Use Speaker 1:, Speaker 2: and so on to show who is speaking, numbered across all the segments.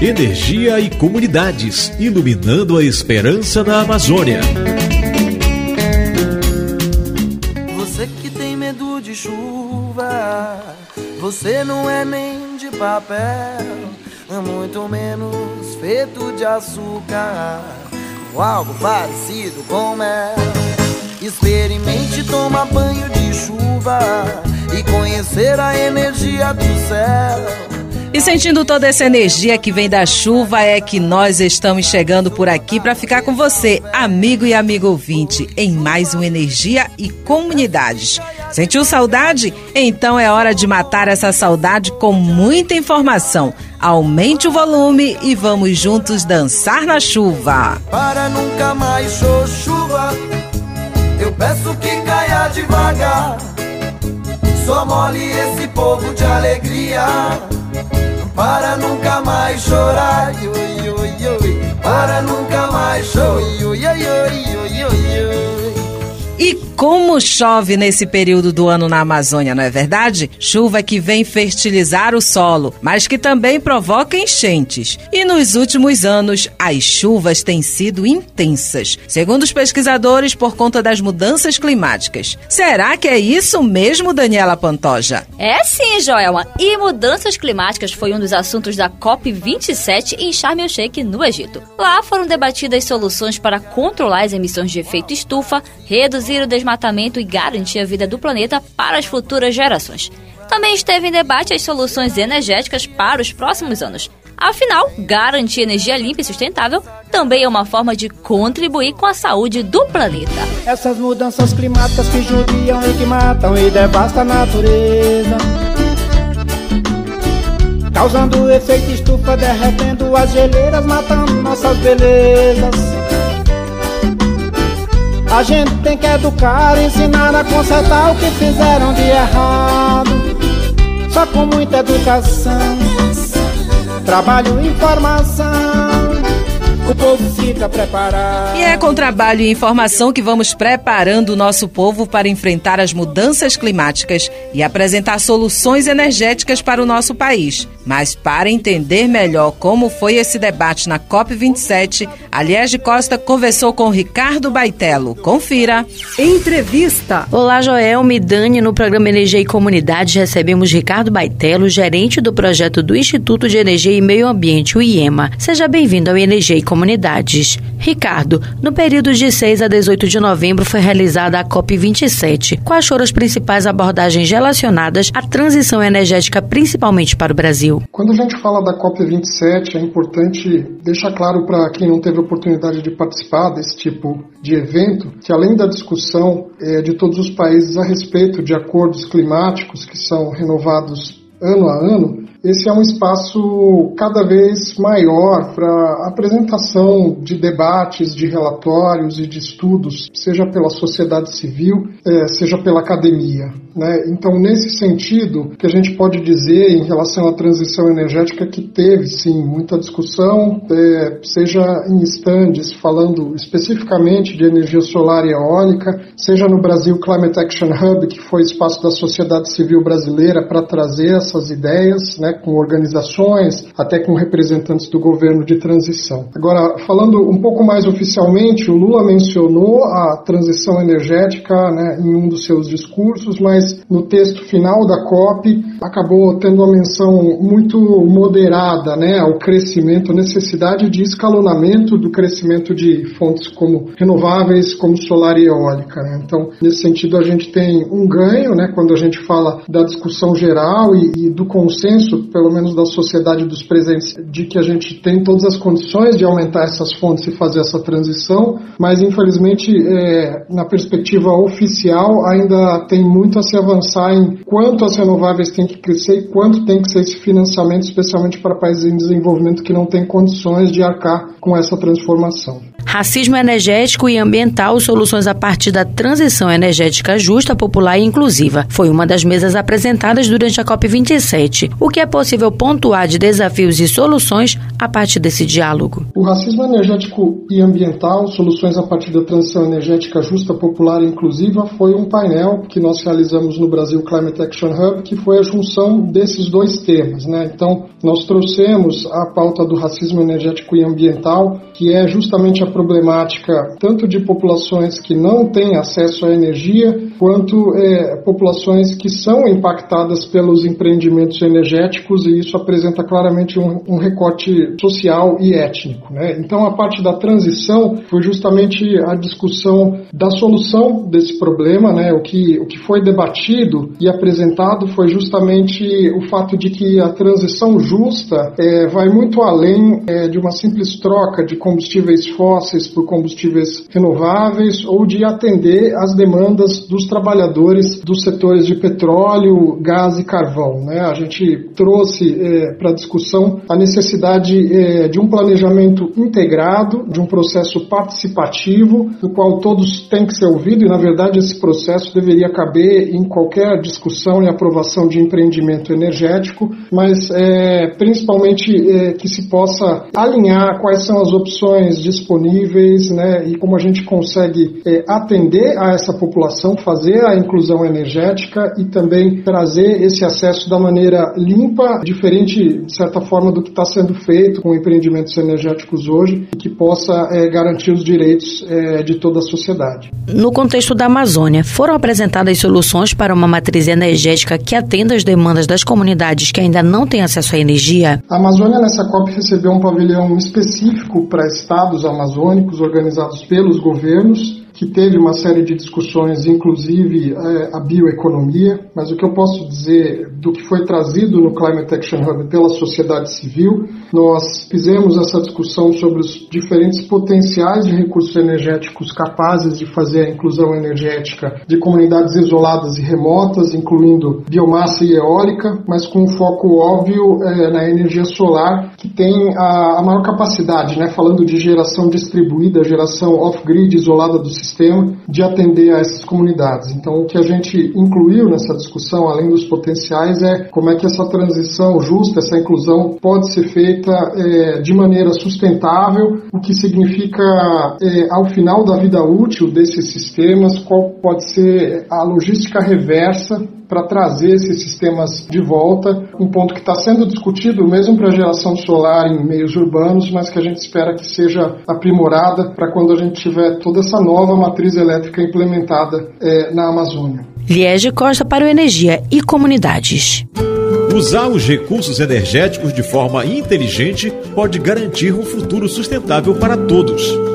Speaker 1: Energia e comunidades, iluminando a esperança na Amazônia.
Speaker 2: Você que tem medo de chuva, você não é nem de papel, muito menos feito de açúcar, ou algo parecido com mel. Experimente tomar banho de chuva e conhecer a energia do céu.
Speaker 3: E sentindo toda essa energia que vem da chuva, é que nós estamos chegando por aqui para ficar com você, amigo e amigo ouvinte, em mais um Energia e Comunidades. Sentiu saudade? Então é hora de matar essa saudade com muita informação. Aumente o volume e vamos juntos dançar na chuva.
Speaker 2: Para nunca mais chuva, eu peço que caia devagar. Só mole esse povo de alegria para nunca mais chorar, ui, ui, ui,
Speaker 3: como chove nesse período do ano na Amazônia, não é verdade? Chuva que vem fertilizar o solo, mas que também provoca enchentes. E nos últimos anos, as chuvas têm sido intensas, segundo os pesquisadores, por conta das mudanças climáticas. Será que é isso mesmo, Daniela Pantoja?
Speaker 4: É sim, Joelma. E mudanças climáticas foi um dos assuntos da COP27 em Sharm el-Sheikh, no Egito. Lá foram debatidas soluções para controlar as emissões de efeito estufa, reduzir o desmatamento e garantir a vida do planeta para as futuras gerações. Também esteve em debate as soluções energéticas para os próximos anos. Afinal, garantir energia limpa e sustentável também é uma forma de contribuir com a saúde do planeta.
Speaker 5: Essas mudanças climáticas que judiam e que matam e devastam a natureza. Causando efeito estufa, derretendo as geleiras, matando nossas belezas. A gente tem que educar, ensinar a consertar o que fizeram de errado. Só com muita educação, trabalho e informação o povo fica preparado.
Speaker 3: E é com trabalho e informação que vamos preparando o nosso povo para enfrentar as mudanças climáticas e apresentar soluções energéticas para o nosso país. Mas para entender melhor como foi esse debate na COP27, a de Costa conversou com Ricardo Baitello. Confira.
Speaker 6: Entrevista. Olá, Joel, e Dani. No programa Energia e Comunidade recebemos Ricardo Baitello, gerente do projeto do Instituto de Energia e Meio Ambiente, o IEMA. Seja bem-vindo ao Energia e Comunidade comunidades. Ricardo, no período de 6 a 18 de novembro foi realizada a COP27. Quais foram as principais abordagens relacionadas à transição energética, principalmente para o Brasil?
Speaker 7: Quando a gente fala da COP27, é importante deixar claro para quem não teve oportunidade de participar desse tipo de evento que, além da discussão é, de todos os países a respeito de acordos climáticos que são renovados ano a ano, esse é um espaço cada vez maior para apresentação de debates, de relatórios e de estudos, seja pela sociedade civil, é, seja pela academia. Né? Então, nesse sentido, que a gente pode dizer em relação à transição energética que teve, sim, muita discussão, é, seja em estandes falando especificamente de energia solar e eólica, seja no Brasil Climate Action Hub, que foi espaço da sociedade civil brasileira para trazer essas ideias, né, com organizações, até com representantes do governo de transição. Agora, falando um pouco mais oficialmente, o Lula mencionou a transição energética né, em um dos seus discursos, mas no texto final da COP acabou tendo uma menção muito moderada né, ao crescimento, necessidade de escalonamento do crescimento de fontes como renováveis, como solar e eólica. Né? Então, nesse sentido, a gente tem um ganho né, quando a gente fala da discussão geral e, e do consenso pelo menos da sociedade dos presentes, de que a gente tem todas as condições de aumentar essas fontes e fazer essa transição, mas infelizmente, é, na perspectiva oficial, ainda tem muito a se avançar em quanto as renováveis têm que crescer e quanto tem que ser esse financiamento, especialmente para países em desenvolvimento que não têm condições de arcar com essa transformação.
Speaker 6: Racismo energético e ambiental, soluções a partir da transição energética justa, popular e inclusiva. Foi uma das mesas apresentadas durante a COP27. O que é possível pontuar de desafios e soluções a partir desse diálogo?
Speaker 7: O racismo energético e ambiental, soluções a partir da transição energética justa, popular e inclusiva, foi um painel que nós realizamos no Brasil Climate Action Hub, que foi a junção desses dois temas. Né? Então, nós trouxemos a pauta do racismo energético e ambiental, que é justamente a problemática tanto de populações que não têm acesso à energia, quanto é, populações que são impactadas pelos empreendimentos energéticos, e isso apresenta claramente um, um recorte social e étnico. Né? Então, a parte da transição foi justamente a discussão da solução desse problema, né? o, que, o que foi debatido e apresentado foi justamente o fato de que a transição justa é, vai muito além é, de uma simples troca de combustíveis fósseis por combustíveis renováveis ou de atender às demandas dos trabalhadores dos setores de petróleo, gás e carvão. Né? A gente trouxe é, para discussão a necessidade é, de um planejamento integrado, de um processo participativo, no qual todos têm que ser ouvidos e, na verdade, esse processo deveria caber em qualquer discussão e aprovação de empreendimento energético, mas é, principalmente é, que se possa alinhar quais são as opções disponíveis né, e como a gente consegue é, atender a essa população, fazer a inclusão energética e também trazer esse acesso da maneira limpa, diferente, de certa forma, do que está sendo feito com empreendimentos energéticos hoje, que possa é, garantir os direitos é, de toda a sociedade.
Speaker 6: No contexto da Amazônia, foram apresentadas soluções para uma matriz energética que atenda às demandas das comunidades que ainda não têm acesso à energia?
Speaker 7: A Amazônia, nessa COP, recebeu um pavilhão específico para estados amazônicos organizados pelos governos que teve uma série de discussões, inclusive é, a bioeconomia, mas o que eu posso dizer do que foi trazido no Climate Action Hub pela sociedade civil, nós fizemos essa discussão sobre os diferentes potenciais de recursos energéticos capazes de fazer a inclusão energética de comunidades isoladas e remotas, incluindo biomassa e eólica, mas com um foco óbvio é, na energia solar, que tem a, a maior capacidade, né, falando de geração distribuída, geração off-grid isolada do sistema de atender a essas comunidades. Então, o que a gente incluiu nessa discussão, além dos potenciais, é como é que essa transição justa, essa inclusão pode ser feita é, de maneira sustentável, o que significa, é, ao final da vida útil desses sistemas, qual pode ser a logística reversa para trazer esses sistemas de volta, um ponto que está sendo discutido mesmo para a geração solar em meios urbanos, mas que a gente espera que seja aprimorada para quando a gente tiver toda essa nova matriz elétrica implementada é, na Amazônia.
Speaker 6: Liege Costa para o Energia e Comunidades.
Speaker 1: Usar os recursos energéticos de forma inteligente pode garantir um futuro sustentável para todos.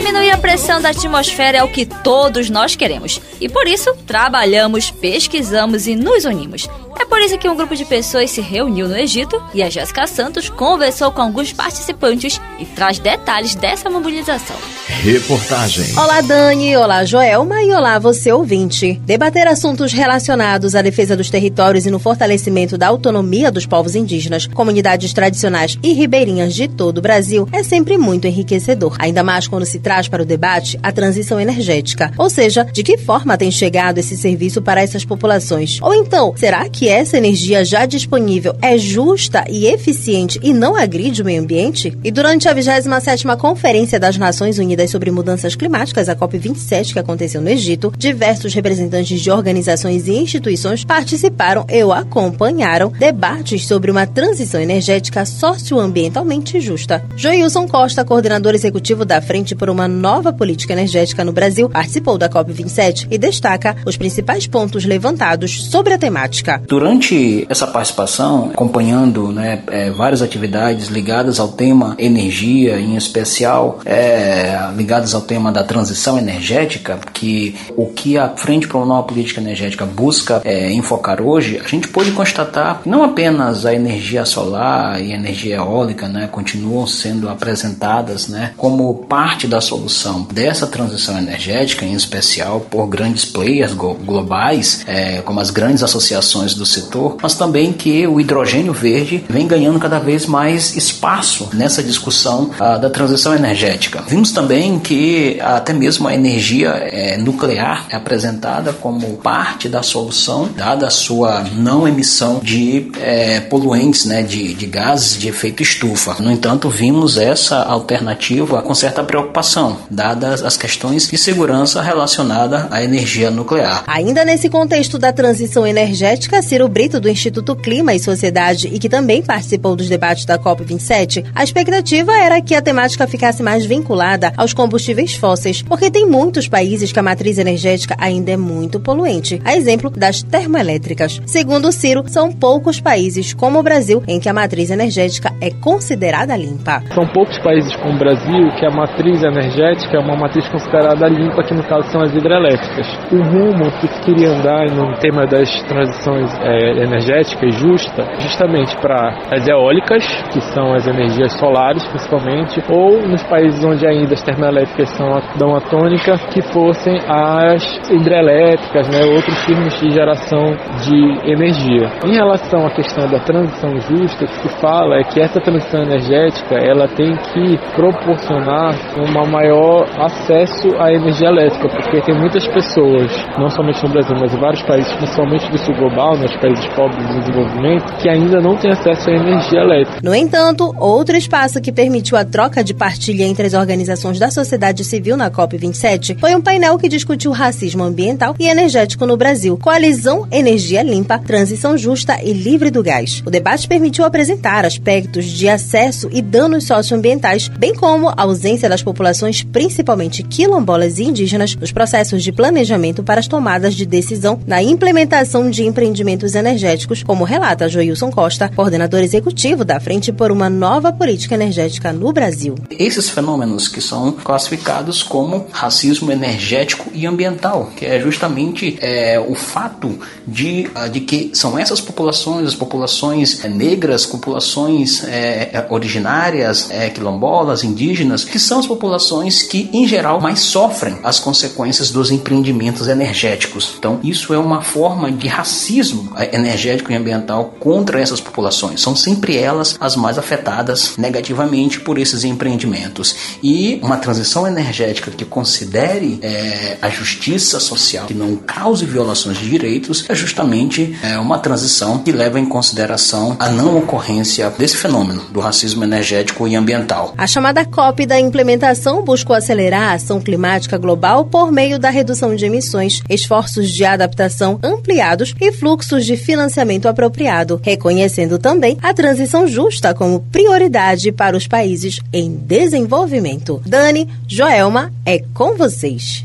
Speaker 4: Diminuir a pressão da atmosfera é o que todos nós queremos. E por isso, trabalhamos, pesquisamos e nos unimos. É por isso que um grupo de pessoas se reuniu no Egito e a Jéssica Santos conversou com alguns participantes e traz detalhes dessa mobilização.
Speaker 1: Reportagem.
Speaker 8: Olá, Dani. Olá, Joelma. E olá, você ouvinte. Debater assuntos relacionados à defesa dos territórios e no fortalecimento da autonomia dos povos indígenas, comunidades tradicionais e ribeirinhas de todo o Brasil é sempre muito enriquecedor. Ainda mais quando se traz para o debate a transição energética. Ou seja, de que forma tem chegado esse serviço para essas populações? Ou então, será que essa energia já disponível é justa e eficiente e não agride o meio ambiente? E durante a 27ª Conferência das Nações Unidas sobre Mudanças Climáticas, a COP27, que aconteceu no Egito, diversos representantes de organizações e instituições participaram e acompanharam debates sobre uma transição energética socioambientalmente justa. Joilson Costa, coordenador executivo da Frente por uma Nova Política Energética no Brasil, participou da COP27 e destaca os principais pontos levantados sobre a temática.
Speaker 9: Durante essa participação, acompanhando né, é, várias atividades ligadas ao tema energia, em especial é, ligadas ao tema da transição energética, que o que a Frente para uma Nova Política Energética busca é, enfocar hoje, a gente pôde constatar não apenas a energia solar e a energia eólica né, continuam sendo apresentadas né, como parte da solução dessa transição energética, em especial por grandes players globais, é, como as grandes associações do setor, mas também que o hidrogênio verde vem ganhando cada vez mais espaço nessa discussão ah, da transição energética. Vimos também que até mesmo a energia é, nuclear é apresentada como parte da solução, dada a sua não emissão de é, poluentes, né, de, de gases de efeito estufa. No entanto, vimos essa alternativa com certa preocupação, dadas as questões de segurança relacionada à energia nuclear.
Speaker 8: Ainda nesse contexto da transição energética, Ciro Brito, do Instituto Clima e Sociedade e que também participou dos debates da COP27, a expectativa era que a temática ficasse mais vinculada aos combustíveis fósseis, porque tem muitos países que a matriz energética ainda é muito poluente, a exemplo das termoelétricas. Segundo Ciro, são poucos países, como o Brasil, em que a matriz energética é considerada limpa.
Speaker 10: São poucos países como o Brasil que a matriz energética é uma matriz considerada limpa, que no caso são as hidrelétricas. O rumo que se queria andar no tema das transições é, energéticas justa, justamente para as eólicas, que são as energias solares principalmente, ou nos países onde ainda as termoelétricas são, dão a tônica, que fossem as hidrelétricas, né, outros tipos de geração de energia. Em relação à questão da transição justa, o que se fala é que essa transição energética ela tem que proporcionar um maior acesso à energia elétrica, porque tem muitas pessoas, não somente no Brasil, mas em vários países, principalmente do sul global, nos países pobres de desenvolvimento, que ainda não têm acesso à energia elétrica.
Speaker 8: No entanto, outro espaço que permitiu a troca de partilha entre as organizações da sociedade civil na COP27 foi um painel que discutiu racismo ambiental e energético no Brasil, coalizão Energia Limpa, Transição Justa e Livre do Gás. O debate permitiu apresentar aspectos de acesso e danos socioambientais, bem como a ausência das populações, principalmente quilombolas e indígenas, nos processos de planejamento para as tomadas de decisão na implementação de empreendimentos energéticos, como relata Joilson Costa, coordenador executivo da Frente por uma Nova Política Energética no Brasil.
Speaker 9: Esses fenômenos que são classificados como racismo energético e ambiental, que é justamente é, o fato de, ah, de que são essas populações, as populações é, negras, populações é, originárias, é, quilombolas, indígenas, que são as populações que, em geral, mais sofrem as consequências dos empreendimentos energéticos. Então, isso é uma forma de racismo energético e ambiental contra essas populações. São sempre elas as mais afetadas negativamente por esses empreendimentos. E uma transição energética que considere é, a justiça social, que não cause violações de direitos, é justamente é, uma transição que leva em consideração a não ocorrência desse fenômeno do racismo energético e ambiental.
Speaker 8: A chamada COP da implementação buscou acelerar a ação climática global por meio da redução de emissões, esforços de adaptação ampliados e fluxos de financiamento apropriado, reconhecendo também a transição justa como prioridade para os países em desenvolvimento. Dani, Joelma, é com vocês.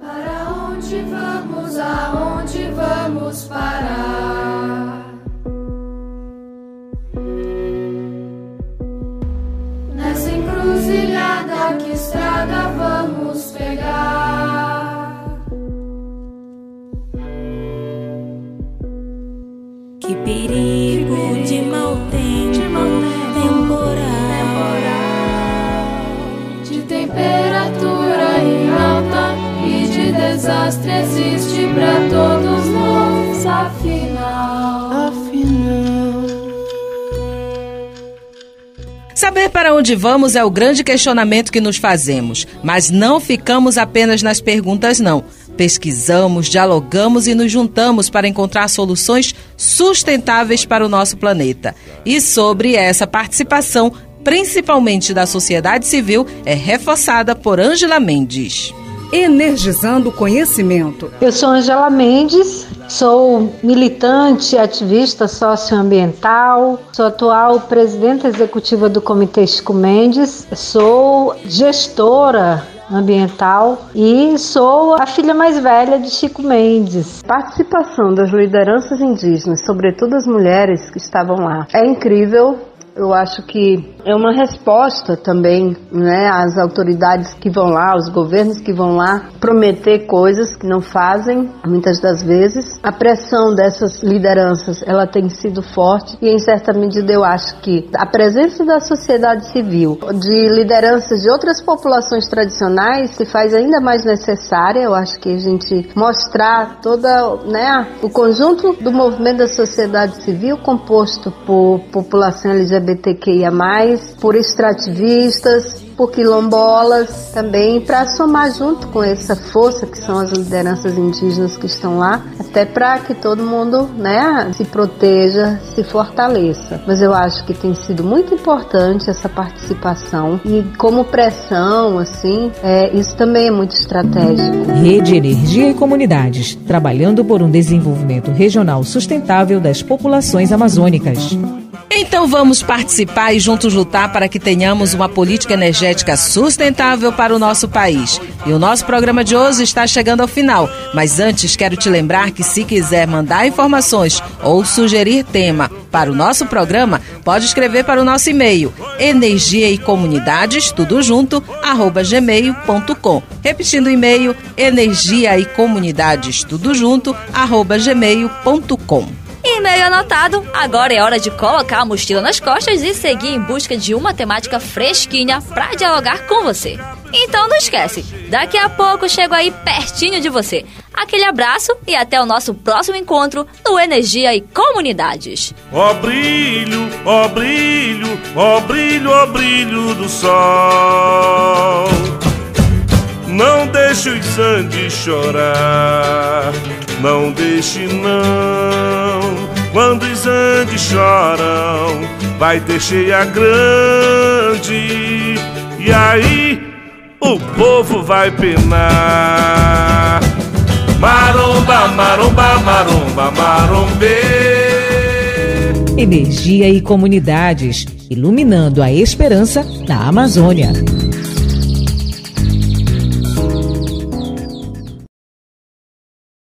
Speaker 11: Para onde vamos, aonde desastre existe pra todos nós, afinal.
Speaker 12: afinal.
Speaker 3: Saber para onde vamos é o grande questionamento que nos fazemos, mas não ficamos apenas nas perguntas, não. Pesquisamos, dialogamos e nos juntamos para encontrar soluções sustentáveis para o nosso planeta. E sobre essa participação, principalmente da sociedade civil, é reforçada por Ângela Mendes.
Speaker 13: Energizando o conhecimento.
Speaker 14: Eu sou Angela Mendes, sou militante, ativista socioambiental, sou atual presidenta executiva do Comitê Chico Mendes, sou gestora ambiental e sou a filha mais velha de Chico Mendes. Participação das lideranças indígenas, sobretudo as mulheres que estavam lá, é incrível. Eu acho que é uma resposta também, né, às autoridades que vão lá, aos governos que vão lá prometer coisas que não fazem, muitas das vezes. A pressão dessas lideranças, ela tem sido forte e em certa medida eu acho que a presença da sociedade civil, de lideranças de outras populações tradicionais se faz ainda mais necessária. Eu acho que a gente mostrar toda, né, o conjunto do movimento da sociedade civil composto por população LGBTQIA+, por extrativistas, por quilombolas também, para somar junto com essa força que são as lideranças indígenas que estão lá, até para que todo mundo né, se proteja, se fortaleça. Mas eu acho que tem sido muito importante essa participação e como pressão, assim, é, isso também é muito estratégico.
Speaker 15: Rede Energia e Comunidades, trabalhando por um desenvolvimento regional sustentável das populações amazônicas.
Speaker 3: Então vamos participar e juntos lutar para que tenhamos uma política energética sustentável para o nosso país. E o nosso programa de hoje está chegando ao final. Mas antes quero te lembrar que se quiser mandar informações ou sugerir tema para o nosso programa, pode escrever para o nosso e-mail energia e comunidades tudo junto arroba gmail.com. Repetindo o e-mail energia e comunidades tudo junto arroba gmail.com.
Speaker 4: E-mail anotado, agora é hora de colocar a mochila nas costas e seguir em busca de uma temática fresquinha para dialogar com você. Então não esquece, daqui a pouco chego aí pertinho de você. Aquele abraço e até o nosso próximo encontro no Energia e Comunidades.
Speaker 9: Ó brilho, ó brilho, ó brilho, ó brilho do sol. Não deixe os Andes chorar, não deixe não. Quando os Andes choram, vai ter cheia grande. E aí o povo vai penar. Maromba, maromba, maromba, marombe.
Speaker 15: Energia e comunidades, iluminando a esperança da Amazônia.